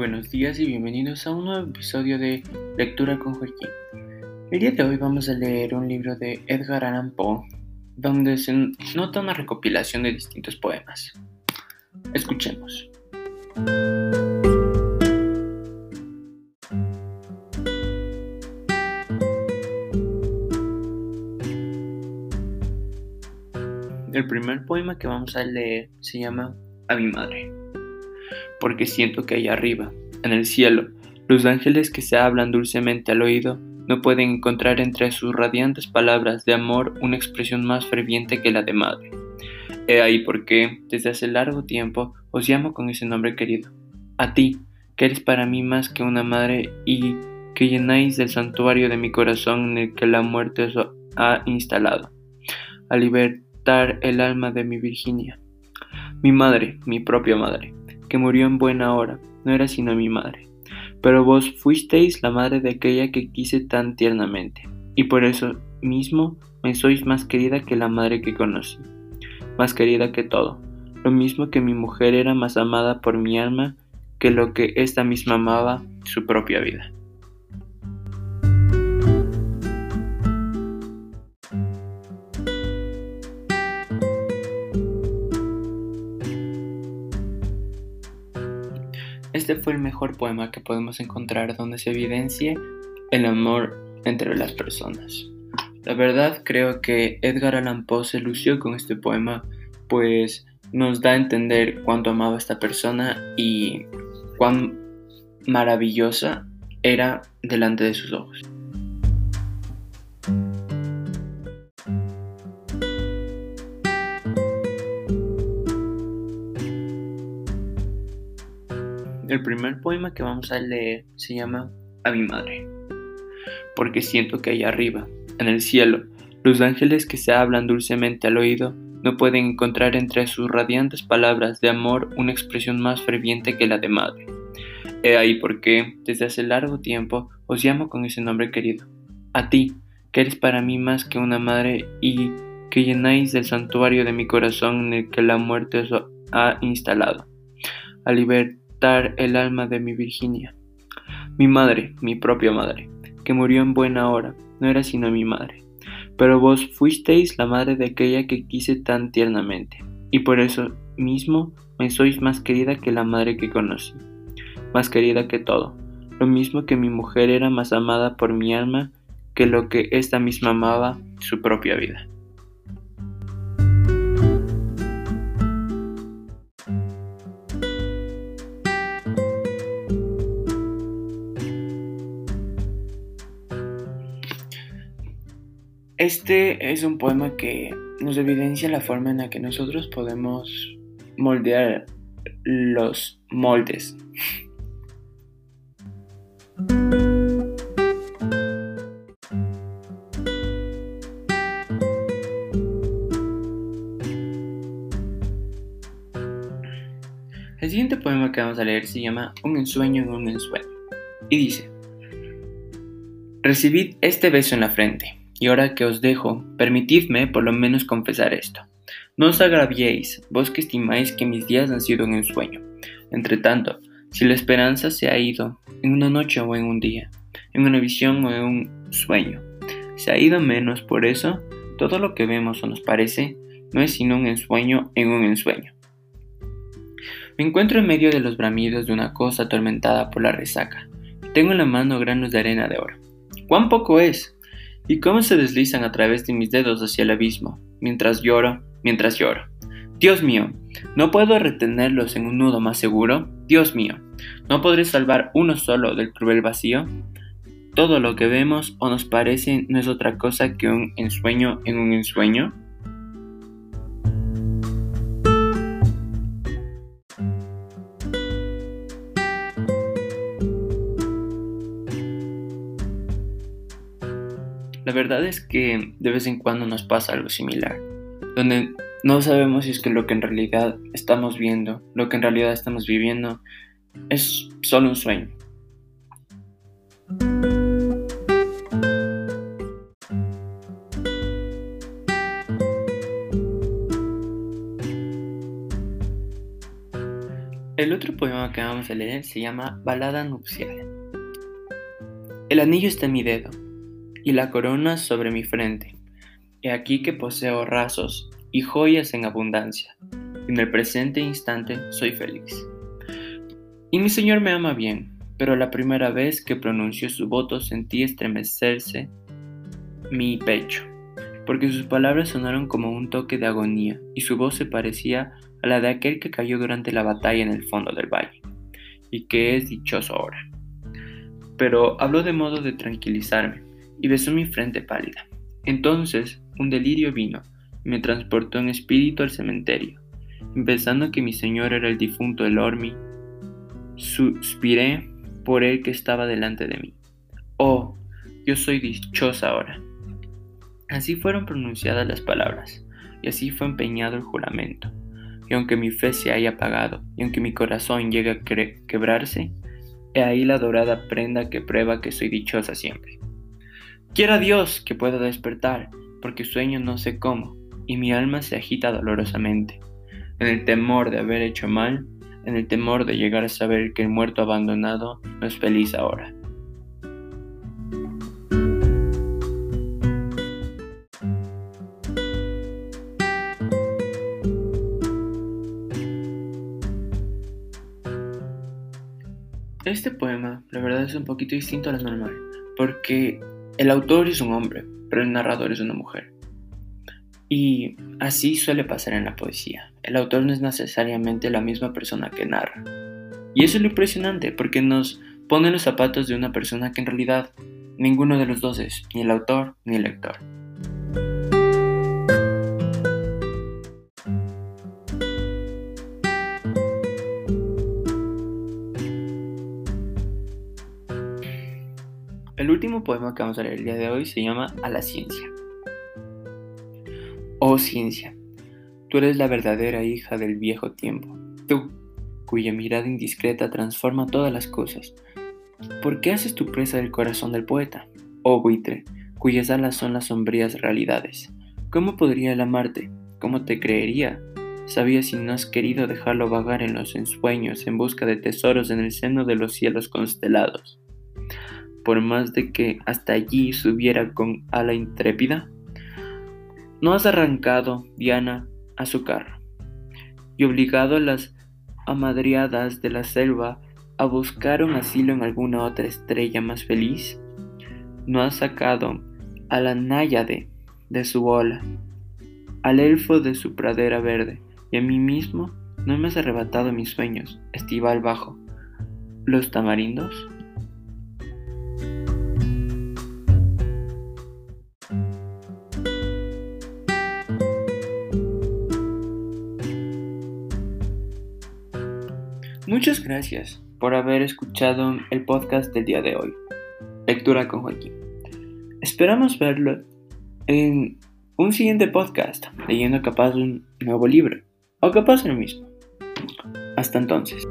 buenos días y bienvenidos a un nuevo episodio de Lectura con Joaquín. El día de hoy vamos a leer un libro de Edgar Allan Poe, donde se nota una recopilación de distintos poemas. Escuchemos. El primer poema que vamos a leer se llama A mi madre porque siento que allá arriba, en el cielo, los ángeles que se hablan dulcemente al oído no pueden encontrar entre sus radiantes palabras de amor una expresión más ferviente que la de madre. He ahí por qué, desde hace largo tiempo, os llamo con ese nombre querido. A ti, que eres para mí más que una madre y que llenáis el santuario de mi corazón en el que la muerte os ha instalado, a libertar el alma de mi Virginia. Mi madre, mi propia madre, que murió en buena hora, no era sino mi madre. Pero vos fuisteis la madre de aquella que quise tan tiernamente, y por eso mismo me sois más querida que la madre que conocí, más querida que todo, lo mismo que mi mujer era más amada por mi alma que lo que ésta misma amaba su propia vida. Este fue el mejor poema que podemos encontrar donde se evidencia el amor entre las personas. La verdad creo que Edgar Allan Poe se lució con este poema, pues nos da a entender cuánto amaba a esta persona y cuán maravillosa era delante de sus ojos. El primer poema que vamos a leer se llama A mi madre, porque siento que allá arriba, en el cielo, los ángeles que se hablan dulcemente al oído no pueden encontrar entre sus radiantes palabras de amor una expresión más ferviente que la de madre. He ahí por qué, desde hace largo tiempo, os llamo con ese nombre querido. A ti, que eres para mí más que una madre y que llenáis el santuario de mi corazón en el que la muerte os ha instalado. A el alma de mi Virginia. Mi madre, mi propia madre, que murió en buena hora, no era sino mi madre. Pero vos fuisteis la madre de aquella que quise tan tiernamente, y por eso mismo me sois más querida que la madre que conocí, más querida que todo, lo mismo que mi mujer era más amada por mi alma que lo que ésta misma amaba su propia vida. Este es un poema que nos evidencia la forma en la que nosotros podemos moldear los moldes. El siguiente poema que vamos a leer se llama Un ensueño en un ensueño y dice, Recibid este beso en la frente y ahora que os dejo, permitidme por lo menos confesar esto. No os agraviéis, vos que estimáis que mis días han sido un ensueño. Entre tanto, si la esperanza se ha ido, en una noche o en un día, en una visión o en un sueño, se ha ido menos por eso, todo lo que vemos o nos parece no es sino un ensueño en un ensueño. Me encuentro en medio de los bramidos de una cosa atormentada por la resaca. Tengo en la mano granos de arena de oro. ¿Cuán poco es? Y cómo se deslizan a través de mis dedos hacia el abismo, mientras lloro, mientras lloro. Dios mío, ¿no puedo retenerlos en un nudo más seguro? Dios mío, ¿no podré salvar uno solo del cruel vacío? Todo lo que vemos o nos parece no es otra cosa que un ensueño en un ensueño. La verdad es que de vez en cuando nos pasa algo similar, donde no sabemos si es que lo que en realidad estamos viendo, lo que en realidad estamos viviendo, es solo un sueño. El otro poema que vamos a leer se llama Balada nupcial. El anillo está en mi dedo y la corona sobre mi frente. He aquí que poseo rasos y joyas en abundancia. En el presente instante soy feliz. Y mi Señor me ama bien, pero la primera vez que pronunció su voto sentí estremecerse mi pecho, porque sus palabras sonaron como un toque de agonía y su voz se parecía a la de aquel que cayó durante la batalla en el fondo del valle, y que es dichoso ahora. Pero habló de modo de tranquilizarme, y besó mi frente pálida. Entonces un delirio vino, y me transportó en espíritu al cementerio. Pensando que mi señor era el difunto Elormi, suspiré por él que estaba delante de mí. Oh, yo soy dichosa ahora. Así fueron pronunciadas las palabras, y así fue empeñado el juramento y aunque mi fe se haya apagado, y aunque mi corazón llegue a quebrarse, he ahí la dorada prenda que prueba que soy dichosa siempre. Quiera Dios que pueda despertar, porque sueño no sé cómo, y mi alma se agita dolorosamente, en el temor de haber hecho mal, en el temor de llegar a saber que el muerto abandonado no es feliz ahora. Este poema, la verdad, es un poquito distinto a lo normal, porque el autor es un hombre, pero el narrador es una mujer. Y así suele pasar en la poesía. El autor no es necesariamente la misma persona que narra. Y eso es lo impresionante, porque nos pone los zapatos de una persona que en realidad ninguno de los dos es, ni el autor ni el lector. El último poema que vamos a leer el día de hoy se llama A la ciencia. Oh ciencia, tú eres la verdadera hija del viejo tiempo, tú, cuya mirada indiscreta transforma todas las cosas. ¿Por qué haces tu presa del corazón del poeta? Oh buitre, cuyas alas son las sombrías realidades. ¿Cómo podría él amarte? ¿Cómo te creería? Sabía si no has querido dejarlo vagar en los ensueños en busca de tesoros en el seno de los cielos constelados por más de que hasta allí subiera con ala intrépida? ¿No has arrancado, Diana, a su carro y obligado a las amadriadas de la selva a buscar un asilo en alguna otra estrella más feliz? ¿No has sacado a la náyade de su ola, al elfo de su pradera verde, y a mí mismo no me has arrebatado mis sueños, estival bajo los tamarindos? Muchas gracias por haber escuchado el podcast del día de hoy. Lectura con Joaquín. Esperamos verlo en un siguiente podcast, leyendo capaz un nuevo libro, o capaz el mismo. Hasta entonces.